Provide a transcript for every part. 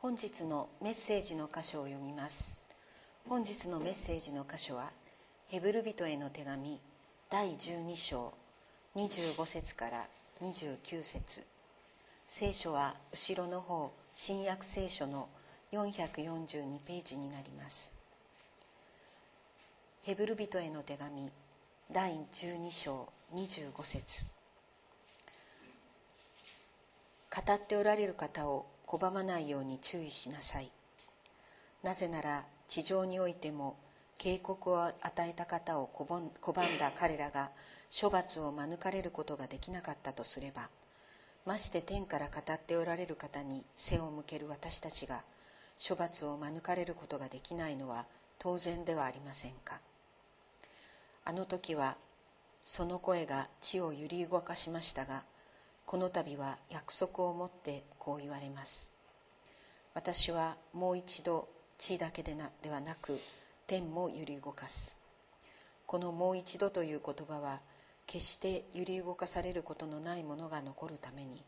本日のメッセージの箇所を読みます。本日のメッセージの箇所はヘブル人への手紙第12章25節から29節。聖書は後ろの方新約聖書の442ページになります。ヘブル人への手紙第12章25節。語っておられる方を拒まないように注意しなさい。なぜなら地上においても警告を与えた方を拒んだ彼らが処罰を免れることができなかったとすればまして天から語っておられる方に背を向ける私たちが処罰を免れることができないのは当然ではありませんか。あの時はその声が地を揺り動かしましたがこの度は約束をもってこう言われます。私はもう一度地だけでなではなく天も揺り動かす。このもう一度という言葉は決して揺り動かされることのないものが残るために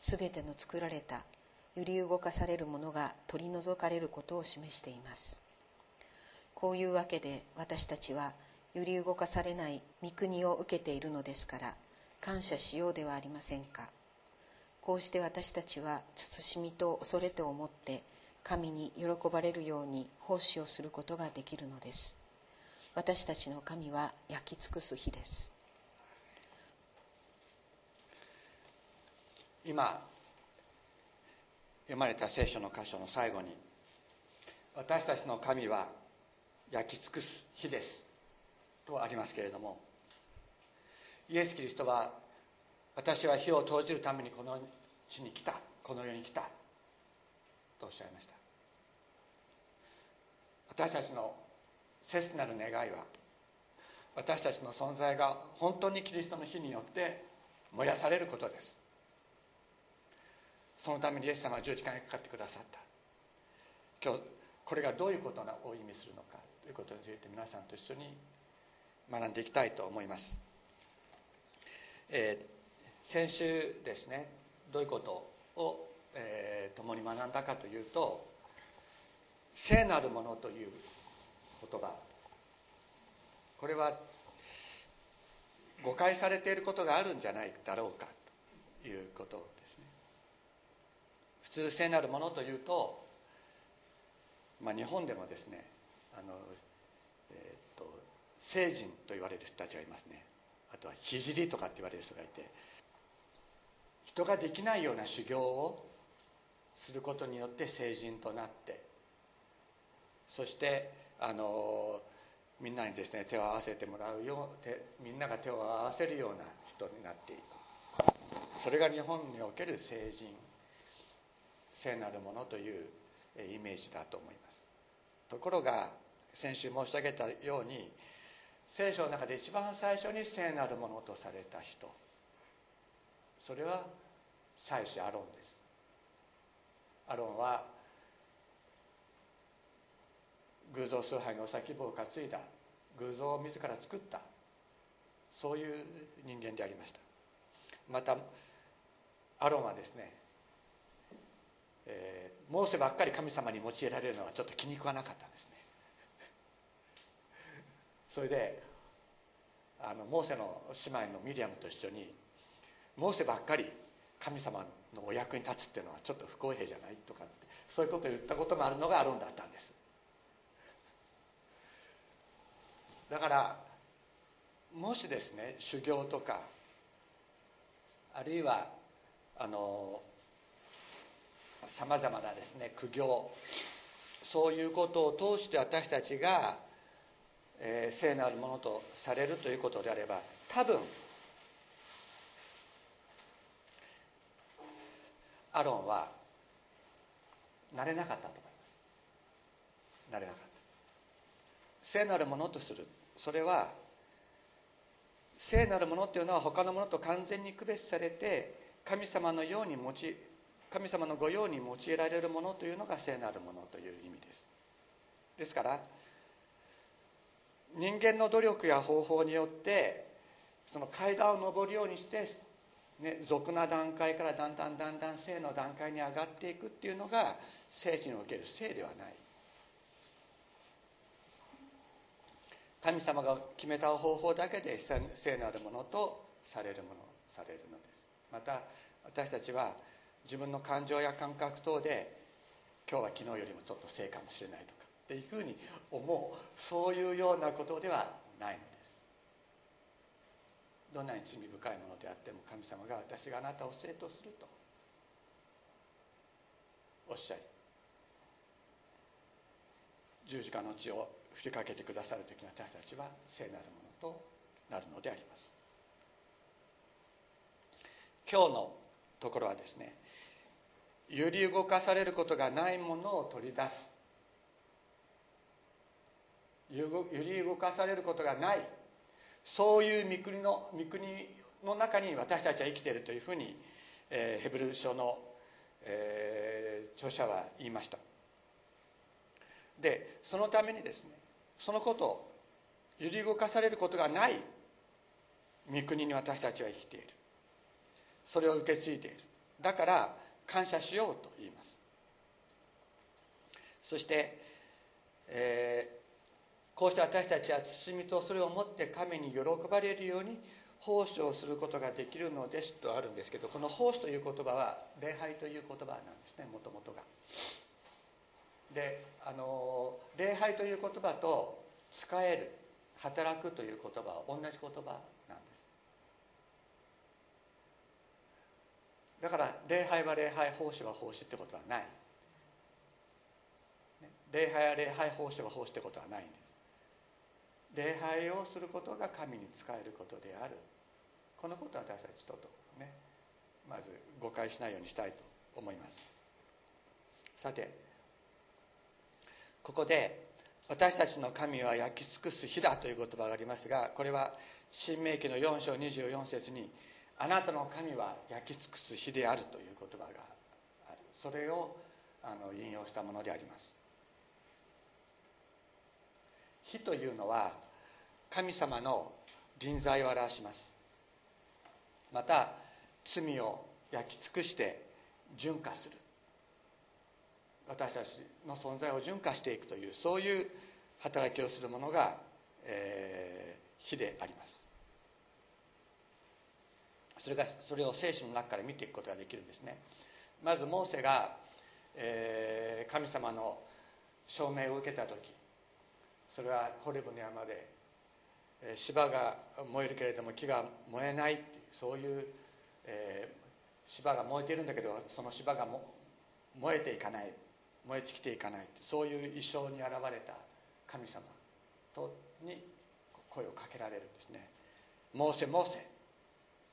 全ての作られた揺り動かされるものが取り除かれることを示しています。こういうわけで私たちは揺り動かされない御国を受けているのですから感謝しようではありませんか。こうして私たちは慎みと恐れと思って神に喜ばれるように奉仕をすることができるのです。私たちの神は焼き尽くす日です。今読まれた聖書の箇所の最後に私たちの神は焼き尽くす日ですとありますけれどもイエス・キリストは私は火を投じるためにこの地に来た。この世に来た。とおっしゃいました。私たちの切なる願いは私たちの存在が本当にキリストの火によって燃やされることです。そのためにイエス様は十字架にかかってくださった。今日これがどういうことを意味するのかということについて皆さんと一緒に学んでいきたいと思います、えー、先週ですねどういうことを、えー、共に学んだかというと聖なるものという言葉。これは誤解されていることがあるんじゃないだろうかということですね。普通聖なるものというと、まあ、日本でもですねあの、えー、っと聖人と言われる人たちがいますね。あとは聖とかって言われる。人がいて人ができないような修行をする。ことによって成人となってそしてあのみんなにですね手を合わせてもらうようみんなが手を合わせる。ような人になっていくそれが日本における。成人聖なる。ものというイメージだと思いますところが先週申し上げたように聖書の中で一番最初に聖なるものとされた人。それは祭司アロンです。アロンは偶像崇拝の先棒を担いだ偶像を自ら作った。そういう人間でありました。またアロンはですね、えー、モーセばっかり神様に用いられるのはちょっと気に食わなかったんですね。それであのモーセの姉妹のミリアムと一緒にモーセばっかり神様のお役に立つっていうのはちょっと不公平じゃないとかってそういうことを言ったこともあるのがアロンだったんです。だからもしですね修行とかあるいはあのさまざまなですね苦行そういうことを通して私たちが、えー、聖なるものとされるということであれば多分アロンはなれなかったと思います。なれなかった。聖なるものとする。それは聖なるものっていうのは他のものと完全に区別されて神様のように用い神様の御用に用いられるものというのが聖なるものという意味です。ですから人間の努力や方法によってその階段を上るようにしてね、俗な段階からだんだんだんだん性の段階に上がっていくっていうのが聖地における性ではない。神様が決めた方法だけで聖なるものとされるものされるのです。また私たちは自分の感情や感覚等で今日は昨日よりもちょっと性かもしれないと。っていうふうに思うそういうようなことではないのです。どんなに罪深いものであっても神様が私があなたを生とするとおっしゃり十字架の血を振りかけてくださる時に私たちは聖なるものとなるのであります。今日のところはですね揺り動かされることがないものを取り出す揺り動かされることがない。そういう御国の御国の中に私たちは生きているというふうに、えー、ヘブル書の、えー、著者は言いました。でそのためにですねそのことを揺り動かされることがない御国に私たちは生きている。それを受け継いでいる。だから感謝しようと言います。そして、えー、こうして私たちは包みとそれを持って神に喜ばれるように奉仕をすることができるのです。とあるんですけどこの奉仕という言葉は礼拝という言葉なんですねもともとが。であの礼拝という言葉と使える働くという言葉は同じ言葉なんです。だから礼拝は礼拝奉仕は奉仕ってことはない。礼拝は礼拝奉仕は奉仕ってことはないんです。礼拝をすることが神に仕えることである。このことを私たちととねまず誤解しないようにしたいと思います。さてここで私たちの神は焼き尽くす火だという言葉がありますがこれは新明記の4章24節にあなたの神は焼き尽くす火であるという言葉がある。それをあの引用したものであります。火というのは神様の臨在を表します。また罪を焼き尽くして純化する。私たちの存在を純化していくというそういう働きをするものが、えー、火であります。それがそれを聖書の中から見ていくことができるんですね。まずモーセが、えー、神様の証明を受けた時それはホレブの山で芝が燃えるけれども木が燃えないそういう、えー、芝が燃えているんだけどその芝が燃えていかない燃え尽きていかないそういう一生に現れた神様とに声をかけられるんですね「モーセモーセ」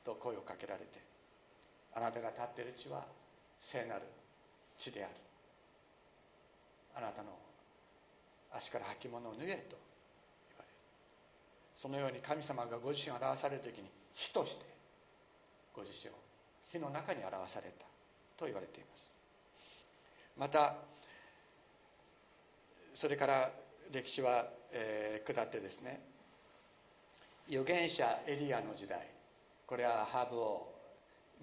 と声をかけられて「あなたが立っている地は聖なる地である」「あなたの足から履物を脱げ」とそのように神様がご自身を表される時に火としてご自身を火の中に表されたと言われています。またそれから歴史は、えー、下ってですね預言者エリアの時代これはハーブ王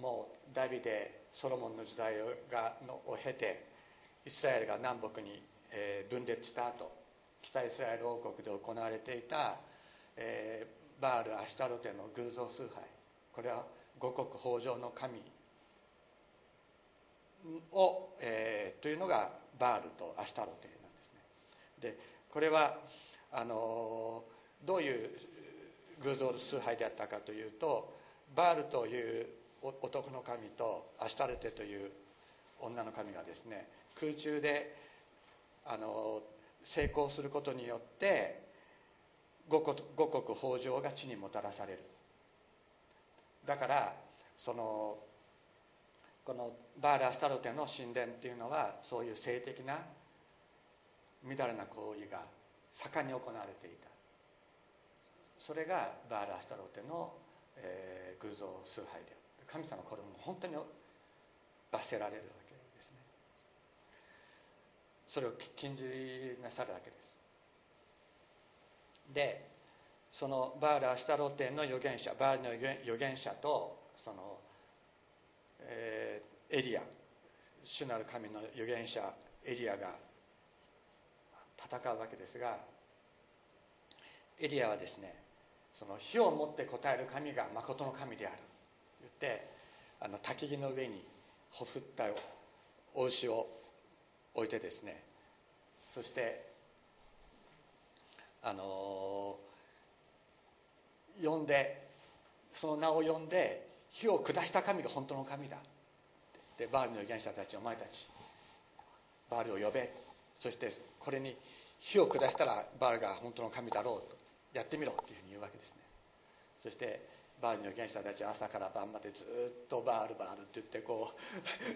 もうダビデソロモンの時代がのを経てイスラエルが南北に、えー、分裂した後北イスラエル王国で行われていた、えー、バール・アシュタロテの偶像崇拝。これは五穀豊穣の神を、えー、というのがバールとアシュタロテなんですね。でこれはあのどういう偶像崇拝であったかというとバールという男の神とアシュタルテという女の神がですね空中であの成功することによって五穀豊穣が地にもたらされる。だからそのこのバール・アスタロテの神殿っていうのはそういう性的なみだらな行為が盛んに行われていた。それがバール・アスタロテの、えー、偶像崇拝で神様これも本当に罰せられるわけですね。それを禁じなさるわけです。でそのバール・アスタロテの預言者バールの預言者とそのえーエリア主なる神の預言者エリアが戦うわけですがエリアはですねその火を持って答える神が誠の神である。と言ってあの焚き木の上にほふったお牛を置いてですねそしてあの呼んでその名を呼んで火を下した神が本当の神だ。でバールの預言者たちお前たちバールを呼べ。そしてこれに火を下したらバールが本当の神だろうとやってみろっていうふうに言うわけですね。そしてバールの預言者たちは朝から晩までずっとバールバールって言ってこ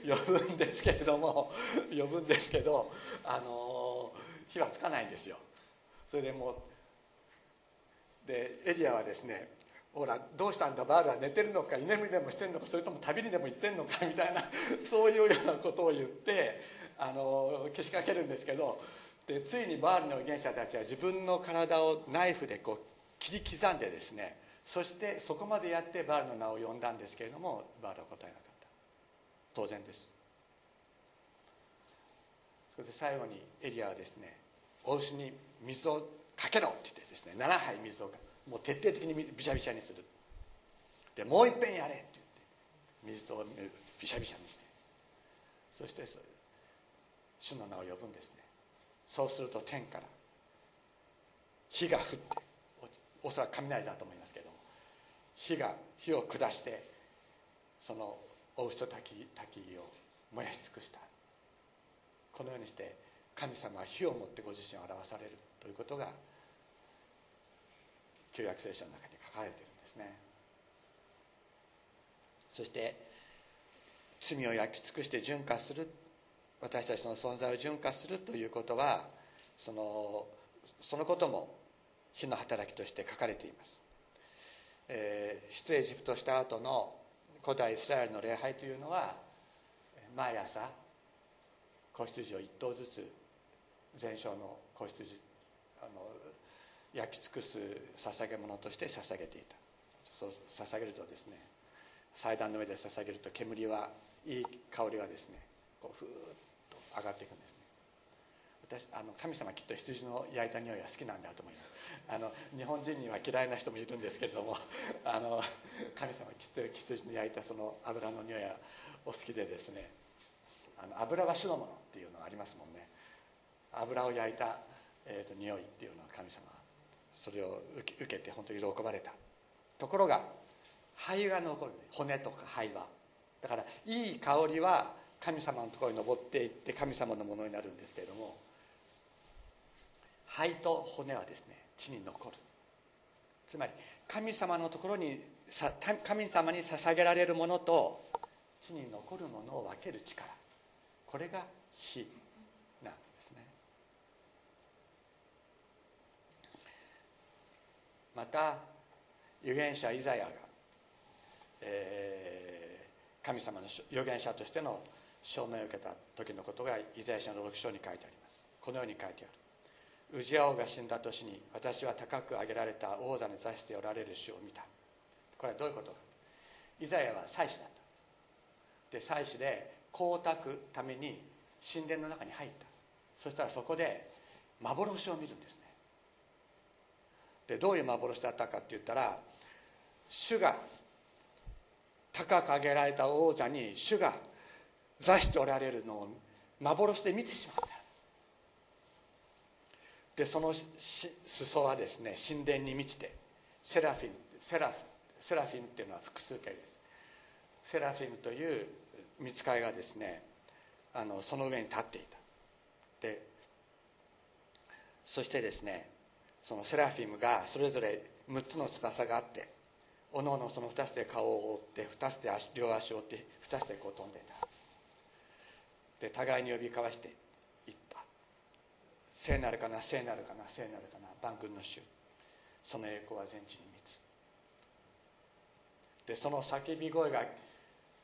う 呼ぶんですけれども呼ぶんですけどあの火はつかないんですよ。それでもうでエリアはですねほらどうしたんだバールは寝てるのか居眠りでもしてるのかそれとも旅にでも行ってんのかみたいな そういうようなことを言ってあのけしかけるんですけどでついにバールの預言者たちは自分の体をナイフでこう切り刻んでですねそしてそこまでやってバールの名を呼んだんですけれどもバールは答えなかった。当然です。それで最後にエリアはですねお牛に水をかけろって言ってですね7杯水をもう徹底的にびしゃびしゃにする。でもういっぺんやれって言って水とびしゃびしゃにして。そして主の名を呼ぶんですね。そうすると天から火が降っておそらく雷だと思いますけれども火が火を下してそのお牛と滝滝を燃やし尽くした。このようにして神様は火をもってご自身を表される。ということが旧約聖書の中に書かれてるんですね。そして罪を焼き尽くして純化する私たちの存在を純化するということはそのそのことも火の働きとして書かれています、えー、出エジプトした後の古代イスラエルの礼拝というのは毎朝子羊を1頭ずつ全焼の子羊あの焼き尽くす捧げ物として捧げていた。そう捧げるとですね祭壇の上で捧げると煙はいい香りがですねこうふーっと上がっていくんですね。私あの神様きっと羊の焼いた匂いが好きなんだと思います。あの日本人には嫌いな人もいるんですけれどもあの神様きっと羊の焼いたその油の匂いがお好きでですねあの油は主のものっていうのがありますもんね。油を焼いた、えーと、匂いっていうのは神様それを受けて本当に喜ばれた。ところが灰が残る、骨とか灰は。だからいい香りは神様のところに登っていって神様のものになるんですけれども灰と骨はですね地に残る。つまり神様のところに神様に捧げられるものと地に残るものを分ける力。これが火なんですね。また預言者イザヤが、えー、神様の預言者としての証明を受けた時のことがイザヤ書の6章に書いてあります。このように書いてある。ウジア王が死んだ年に私は高く上げられた王座に座しておられる主を見た。これはどういうことか。イザヤは祭司だった。で祭司で光沢ために神殿の中に入った。そしたらそこで幻を見るんですね。でどういう幻だったかって言ったら主が高く上げられた王座に主が座しておられるのを幻で見てしまった。でその裾はですね神殿に満ちてセラフィムセラフセラフィムっていうのは複数形です。セラフィムという見つかいがですねあのその上に立っていた。でそしてですねそのセラフィムがそれぞれ6つの翼があっておのおのその2つで顔を覆って2つで両足を覆って2つでこう飛んでいた。で互いに呼び交わしていった。聖なるかな聖なるかな聖なるかな万軍の主。その栄光は全地に満つ。でその叫び声が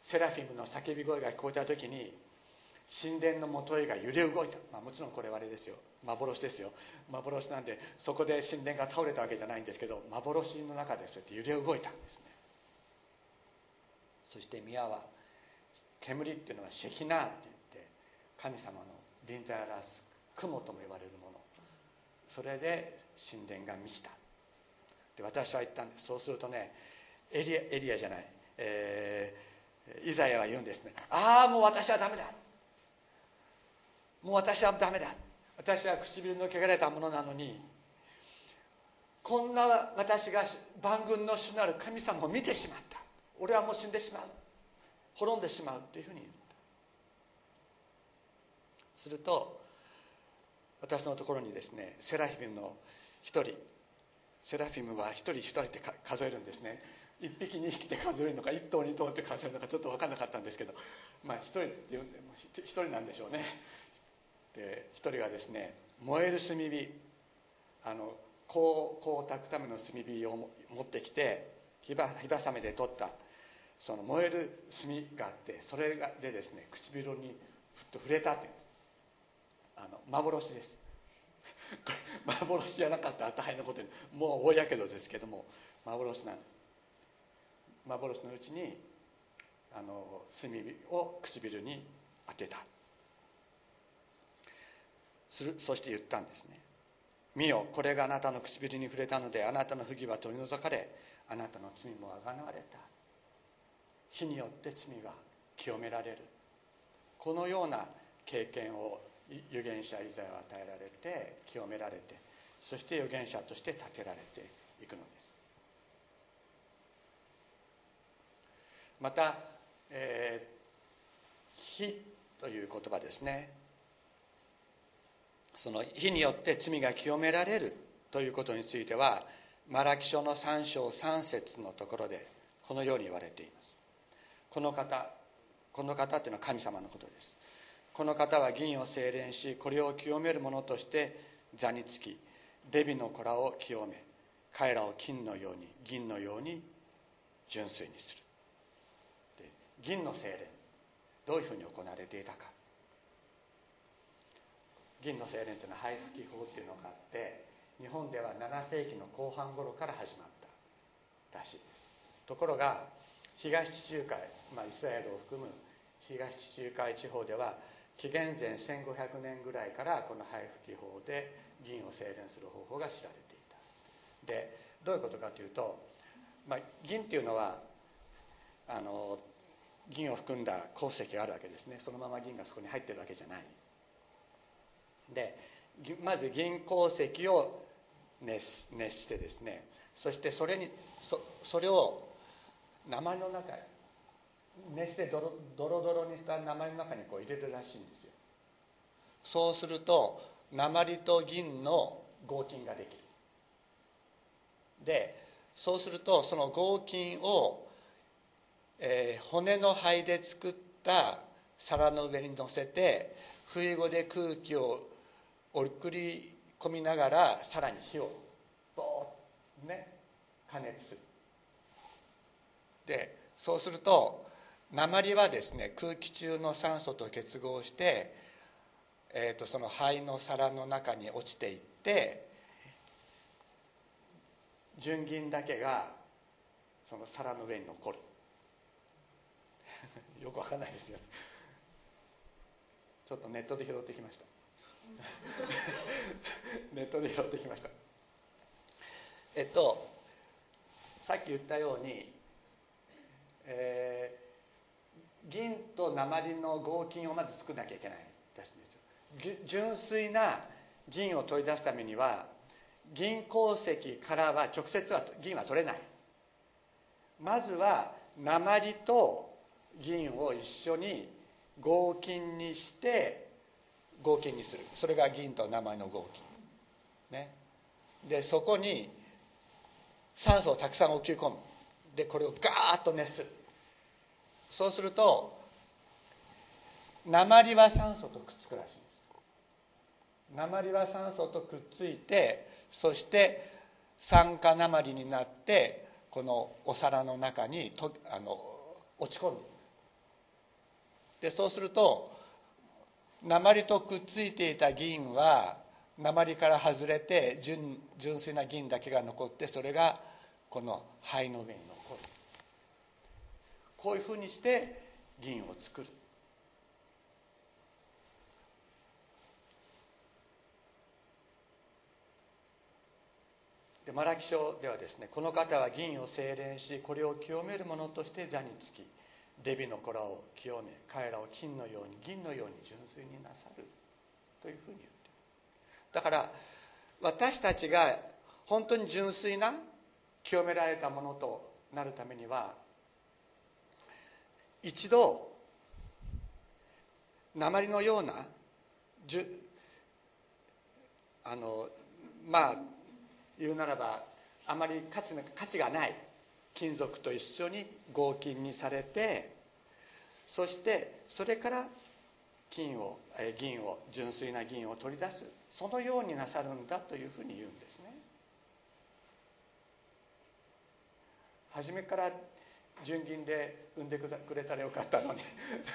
セラフィムの叫び声が聞こえた時に神殿のもとへが揺れ動いた、まあ、もちろんこれはあれですよ。幻ですよ。幻なんでそこで神殿が倒れたわけじゃないんですけど幻の中でそうやって揺れ動いたんですね。そして宮は煙っていうのはシェキナーって言って神様の臨在を表す雲とも言われるもの。それで神殿が満ちた。で私は言ったんです。そうするとねエリアエリアじゃない、えー、イザヤは言うんですねああもう私はダメだ。もう私はダメだ。私は唇の汚れたものなのにこんな私が万軍の主なる神様を見てしまった。俺はもう死んでしまう。滅んでしまうっていうふうに言った。すると私のところにですねセラフィムの一人セラフィムは一人一人って数えるんですね。一匹二匹で数えるのか一頭二頭って数えるのかちょっと分からなかったんですけどまあ一人っていうんで一人なんでしょうね。で一人はですね燃える炭火。あの香を焚くための炭火を持ってきて火ば火ばさみで取った。その燃える炭があってそれでですね唇にふっと触れたっていうあの幻です。幻じゃなかったら大変なことに。もう大やけどですけども幻なんです。幻のうちにあの炭を唇に当てた。するそして言ったんですね。見よこれがあなたの唇に触れたのであなたの不義は取り除かれあなたの罪もあがなわれた。火によって罪が清められる。このような経験を預言者イザヤは与えられて清められてそして預言者として立てられていくのです。また、えー、火という言葉ですね。その火によって罪が清められるということについてはマラキ書の3章3節のところでこのように言われています。この方この方というのは神様のことです。この方は銀を精錬しこれを清める者として座につきデビの子らを清め彼らを金のように銀のように純粋にする。銀の精錬どういうふうに行われていたか。銀の精錬というのは配布法っていうのがあって日本では7世紀の後半頃から始まったらしいです。ところが東地中海、まあ、イスラエルを含む東地中海地方では紀元前1500年ぐらいからこの配布法で銀を精錬する方法が知られていた。でどういうことかというと、まあ、銀っていうのはあの銀を含んだ鉱石があるわけですね。そのまま銀がそこに入ってるわけじゃない。でまず銀鉱石を熱熱してですねそしてそれにそそれを鉛の中へ熱してドロドロドロにした鉛の中にこう入れるらしいんですよ。そうすると鉛と銀の合金ができる。でそうするとその合金を、えー、骨の灰で作った皿の上に乗せて不意語で空気を送り込みながらさらに火をボーッね加熱する。でそうすると鉛はですね空気中の酸素と結合して、えーと、その肺の皿の中に落ちていって純銀だけがその皿の上に残る。よくわかんないですよちょっとネットで拾ってきました。ネットで拾ってきました。えっとさっき言ったように、えー、銀と鉛の合金をまず作らなきゃいけないらしいんですよ。純粋な銀を取り出すためには銀鉱石からは直接は銀は取れない。まずは鉛と銀を一緒に合金にして合金にする。それが銀と鉛の合金ね。でそこに酸素をたくさん置き込む。でこれをガーッと熱する。そうすると鉛は酸素とくっつくらしい。です鉛は酸素とくっついてそして酸化鉛になってこのお皿の中にとあの落ち込むでそうすると鉛とくっついていた銀は鉛から外れて純純粋な銀だけが残ってそれがこの灰の上に残る。こういうふうにして銀を作る。でマラキ書ではですねこの方は銀を精錬しこれを清める者として座につきレビの子らを清め彼らを金のように銀のように純粋になさるというふうに言ってるだから私たちが本当に純粋な清められたものとなるためには一度鉛のようなじゅあのまあ言うならばあまり価値価値がない金属と一緒に合金にされてそしてそれから金を銀を純粋な銀を取り出すそのようになさるんだというふうに言うんですね。初めから純金で産んでくれたらよかったのに。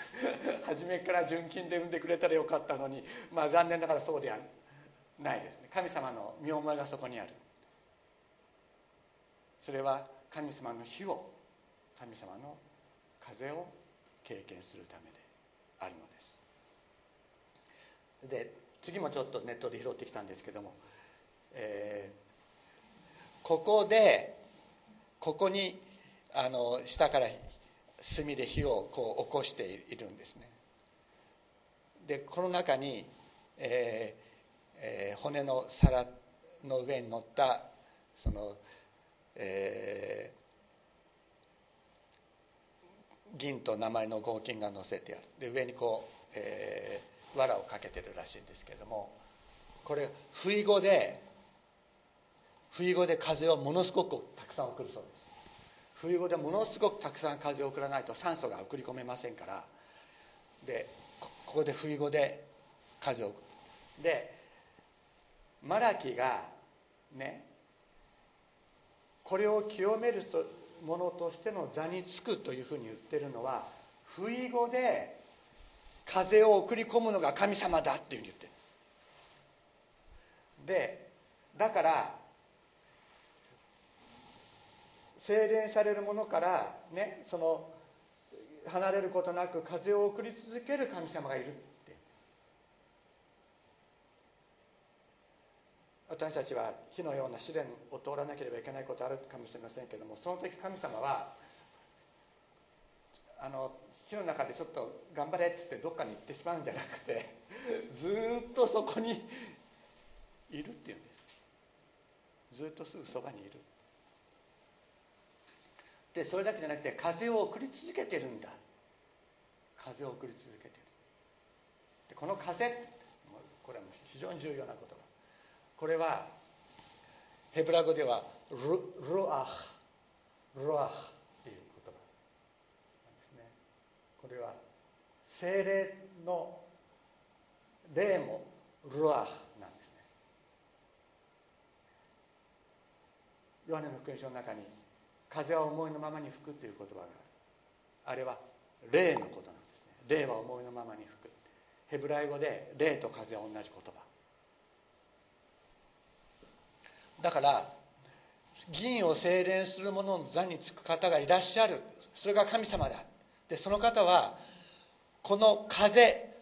初めから純金で産んでくれたらよかったのに。まあ残念ながらそうではないですね。神様の見覚えがそこにある。それは神様の火を神様の風を経験するためであるのです。で次もちょっとネットで拾ってきたんですけども、えー、ここでここにあの下から炭で火をこう起こしているんですね。でこの中に、えーえー、骨の皿の上に乗ったそのえー、銀と鉛の合金が乗せてある。で上にこう、えー、藁をかけてるらしいんですけれどもこれ不意語で不意語で風をものすごくたくさん送るそうです。不意語でものすごくたくさん風を送らないと酸素が送り込めませんからでここで不意語で風を送る。でマラキがねこれを清めるものとしての座につくというふうに言ってるのは不意語で風を送り込むのが神様だっていうふうに言ってるんです。でだから精錬されるものからねその離れることなく風を送り続ける神様がいる。私たちは火のような試練を通らなければいけないことあるかもしれませんけどもその時神様はあの火の中でちょっと頑張れっつってどっかに行ってしまうんじゃなくてずっとそこにいるっていうんです。ずっとすぐそばにいる。でそれだけじゃなくて風を送り続けてるんだ。風を送り続けてる。でこの風これは非常に重要なこと。これはヘブラ語ではルルアハ。ルアハ。という言葉。なんですね。これは精霊の霊もルアハ。なんですね。ヨハネの福音書の中に風は思いのままに吹くという言葉がある。あれは霊のことなんですね。霊は思いのままに吹く。ヘブライ語で霊と風は同じ言葉。だから銀を精錬する者の座につく方がいらっしゃる。それが神様だ。でその方はこの風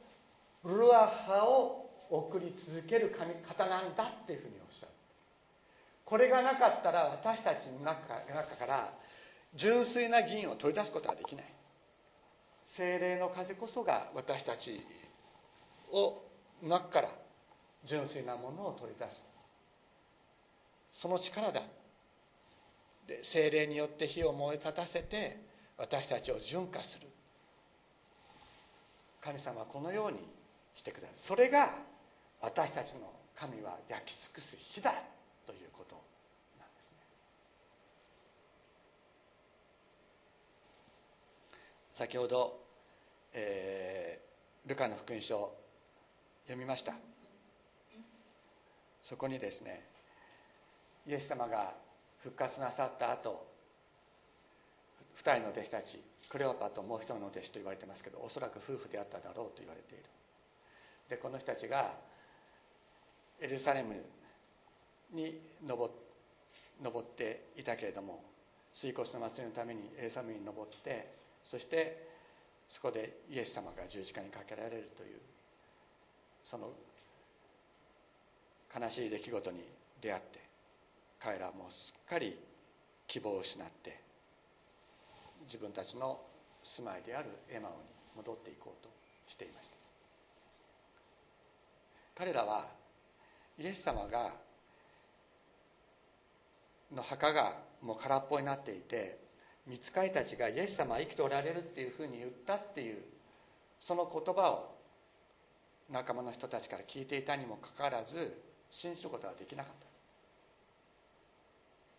ルアハを送り続ける神方なんだっていうふうにおっしゃる。これがなかったら私たちの中中から純粋な銀を取り出すことができない。精霊の風こそが私たちを中から純粋なものを取り出す。その力だ。で精霊によって火を燃え立たせて私たちを純化する。神様はこのようにしてくださるそれが私たちの神は焼き尽くす火だということなんですね。先ほど、えー、ルカの福音書読みました。そこにですねイエス様が復活なさった後2人の弟子たちクレオパともう一人の弟子と言われてますけどおそらく夫婦であっただろうと言われている。でこの人たちがエルサレムに登っていたけれども水骨の祭りのためにエルサレムに登ってそしてそこでイエス様が十字架にかけられるというその悲しい出来事に出会って彼らもすっかり希望を失って自分たちの住まいであるエマオに戻っていこうとしていました。彼らはイエス様がの墓がもう空っぽになっていて見つかりたちがイエス様は生きておられるっていうふうに言ったっていうその言葉を仲間の人たちから聞いていたにもかかわらず信じることはできなかった。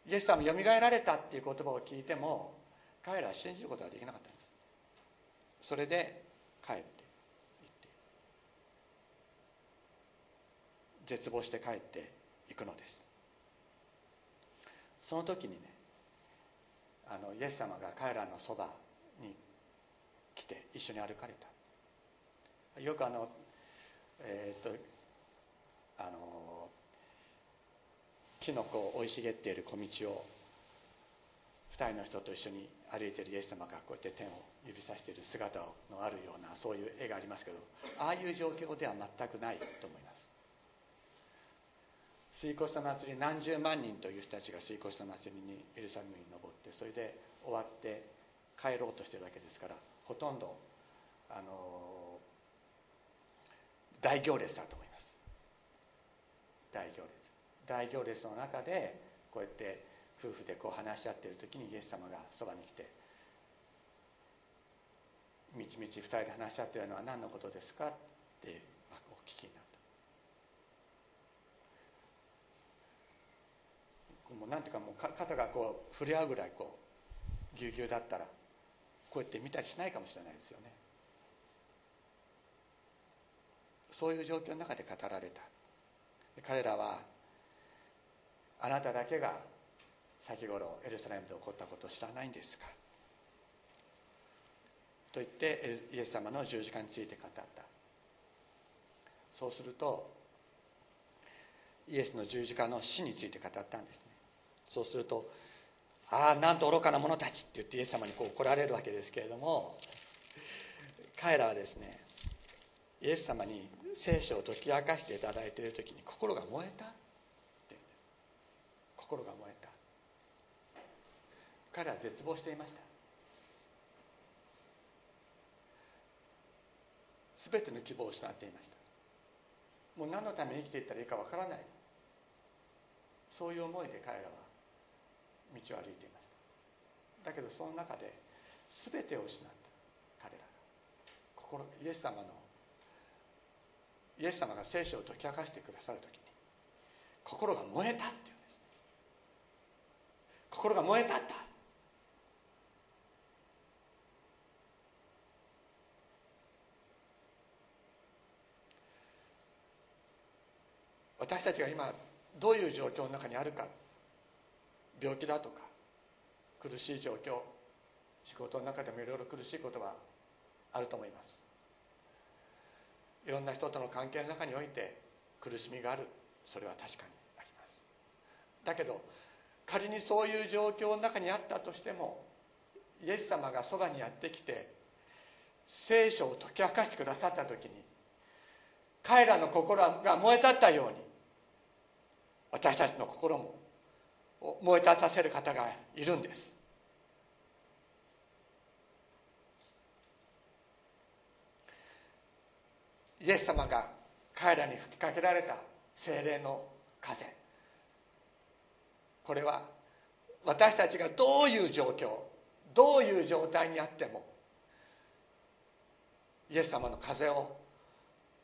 イエス様よみがえられたっていう言葉を聞いても彼らは信じることができなかったんです。それで帰って行って絶望して帰っていくのです。その時にねあのイエス様が彼らのそばに来て一緒に歩かれた。よくあのえっ、とあのキノコ生い茂っている小道を2人の人と一緒に歩いているイエス様がこうやって天を指さしている姿のあるようなそういう絵がありますけどああいう状況では全くないと思います。水越の祭り何十万人という人たちが水越の祭りにエルサレムに登ってそれで終わって帰ろうとしてるわけですからほとんどあの大行列だと思います。大行列。大行列の中でこうやって夫婦でこう話し合っている時にイエス様がそばに来て「みちみち二人で話し合ってるのは何のことですか?」ってお聞きになったもうなんていうかもう肩がこう触れ合うぐらいこうぎゅうぎゅうだったらこうやって見たりしないかもしれないですよねそういう状況の中で語られた彼らはあなただけが先頃エルサレムで起こったことを知らないんですか？と言ってイエス様の十字架について語った。そうするとイエスの十字架の死について語ったんですね。そうすると「ああなんと愚かな者たち」って言ってイエス様にこう怒られるわけですけれども彼らはですねイエス様に聖書を解き明かしていただいている時に心が燃えた。心が燃えた。彼は絶望していました。全ての希望を失っていました。もう何のために生きていったらいいかわからない。そういう思いで彼らは道を歩いていました。だけどその中で全てを失った。彼らが。心イエス様のイエス様が聖書を解き明かしてくださる時に心が燃えたって心が燃えたった。私たちが今どういう状況の中にあるか。病気だとか苦しい状況仕事の中でもいろいろ苦しいことはあると思います。いろんな人との関係の中において苦しみがある。それは確かにあります。だけど仮にそういう状況の中にあったとしてもイエス様がそばにやってきて聖書を解き明かしてくださった時に彼らの心が燃え立ったように私たちの心も燃え立たせる方がいるんです。イエス様が彼らに吹きかけられた精霊の風。これは私たちがどういう状況どういう状態にあってもイエス様の風を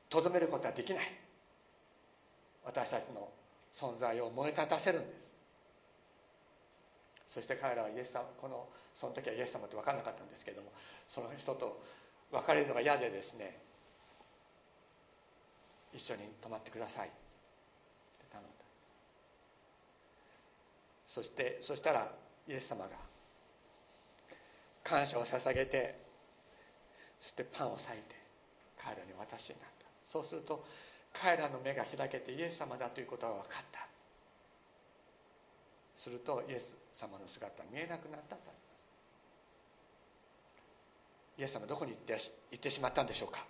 とどめることはできない。私たちの存在を燃え立たせるんです。そして彼らはイエス様このその時はイエス様って分からなかったんですけどもその人と別れるのが嫌でですね一緒に泊まってくださいって頼んだそしてそしたらイエス様が感謝を捧げてそしてパンを裂いて彼らに渡しになった。そうすると彼らの目が開けてイエス様だということが分かった。するとイエス様の姿見えなくなったとありますイエス様どこに行って行ってしまったんでしょうか。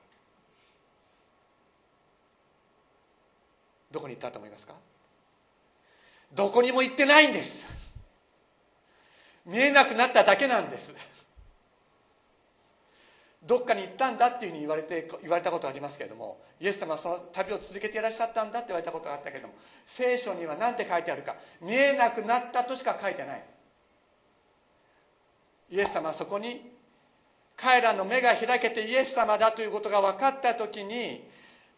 どこに行ったと思いますか？どこにも行ってないんです。見えなくなっただけなんです。どっかに行ったんだっていうふうに言われて言われたことがありますけれどもイエス様はその旅を続けていらっしゃったんだって言われたことがあったけれども聖書には何て書いてあるか見えなくなったとしか書いてない。イエス様はそこに彼らの目が開けてイエス様だということが分かった時に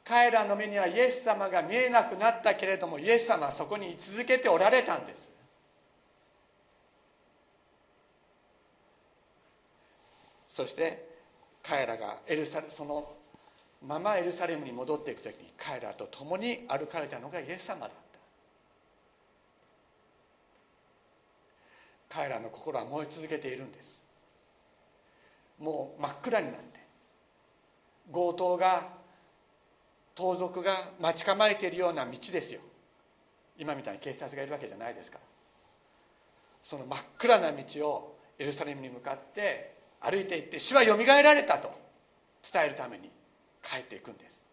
彼らの目にはイエス様が見えなくなったけれどもイエス様はそこに居続けておられたんです。そして彼らがエルサそのままエルサレムに戻っていく時に彼らと共に歩かれたのがイエス様だった。彼らの心は燃え続けているんです。もう真っ暗になって強盗が盗賊が待ち構えているような道ですよ。今みたいに警察がいるわけじゃないですか。らその真っ暗な道をエルサレムに向かって歩いていって主はよみがえられたと伝えるために帰っていくんです。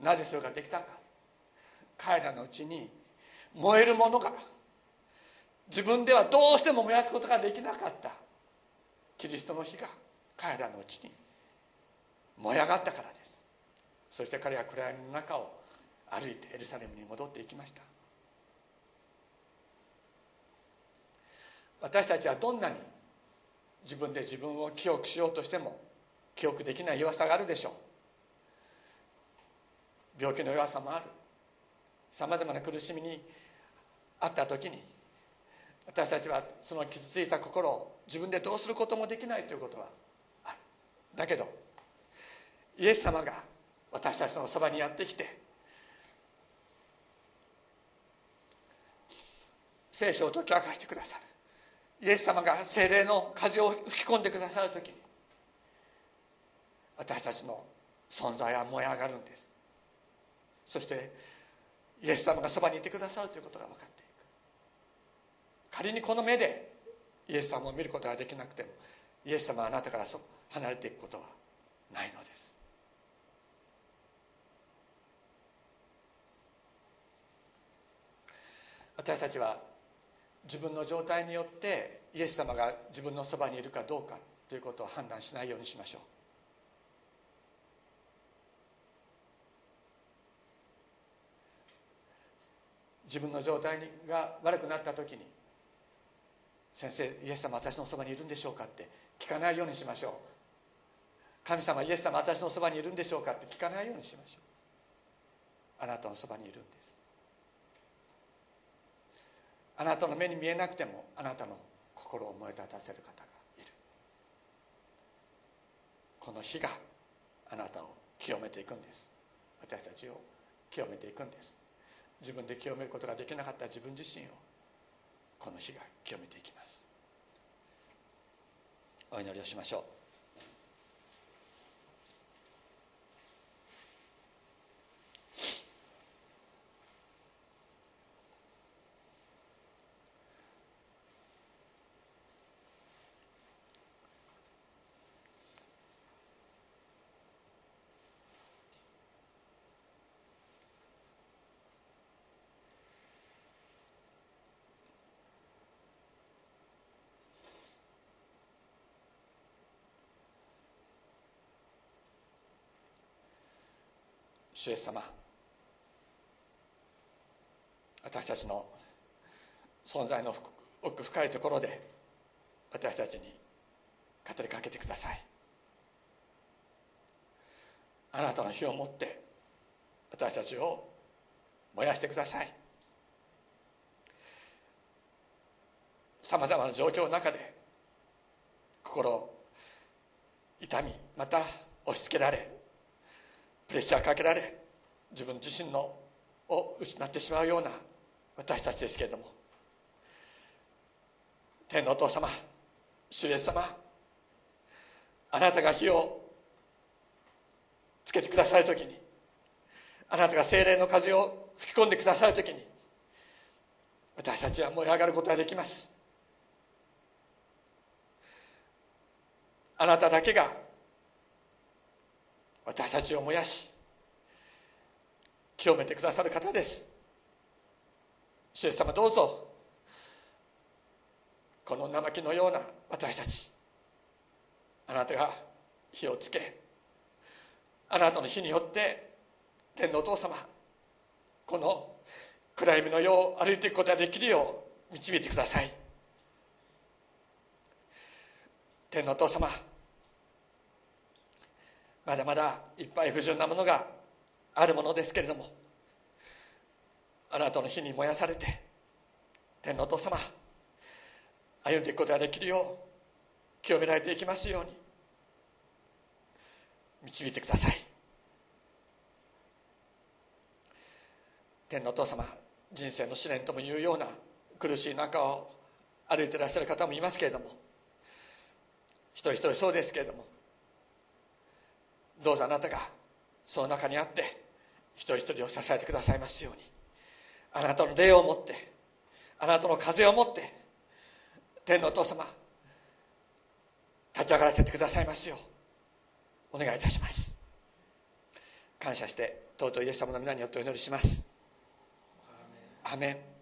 なぜそれができたか。彼らのうちに燃えるものが自分ではどうしても燃やすことができなかった。キリストの火が彼らのうちに燃え上がったからです。そして彼は暗闇の中を歩いてエルサレムに戻っていきました。私たちはどんなに自分で自分を記憶しようとしても記憶できない弱さがあるでしょう。病気の弱さもある。さまざまな苦しみにあった時に私たちはその傷ついた心を自分でどうすることもできないということはある。だけどイエス様が私たちのそばにやってきて聖書を解き明かしてくださる。イエス様が精霊の風を吹き込んでくださる時私たちの存在は燃え上がるんです。そしてイエス様がそばにいてくださるということが分かっていく。仮にこの目でイエス様を見ることができなくてもイエス様はあなたから離れていくことはないのです。私たちは自分の状態によってイエス様が自分のそばにいるかどうかということを判断しないようにしましょう。自分の状態が悪くなった時に「先生イエス様私のそばにいるんでしょうか?」って聞かないようにしましょう。神様イエス様私のそばにいるんでしょうかって聞かないようにしましょう。あなたのそばにいるんです。あなたの目に見えなくてもあなたの心を燃え立たせる方がいる。この火があなたを清めていくんです。私たちを清めていくんです。自分で清めることができなかった自分自身をこの火が清めていきます。お祈りをしましょう。主イエス様。私たちの存在の奥深いところで私たちに語りかけてください。あなたの火を持って私たちを燃やしてください。さまざまな状況の中で心痛みまた押し付けられプレッシャーかけられ自分自身のを失ってしまうような私たちですけれども。天のお父様主イエス様あなたが火をつけてくださる時にあなたが精霊の風を吹き込んでくださる時に私たちは燃え上がることができます。あなただけが私たちを燃やし清めてくださる方です。主イエス様どうぞこの生木のような私たちあなたが火をつけあなたの火によって天のお父様この暗闇の世を歩いていくことができるよう導いてください。天のお父様まだまだいっぱい不純なものがあるものですけれどもあなたの火に燃やされて天のお父様歩んでいくことができるよう清められていきますように導いてください。天のお父様人生の試練ともいうような苦しい中を歩いていらっしゃる方もいますけれども一人一人そうですけれどもどうぞあなたがその中にあって一人一人を支えてくださいますように。あなたの霊を持ってあなたの風を持って天のお父様立ち上がらせてくださいますようお願いいたします。感謝して尊いイエス様の皆によってお祈りします。アメン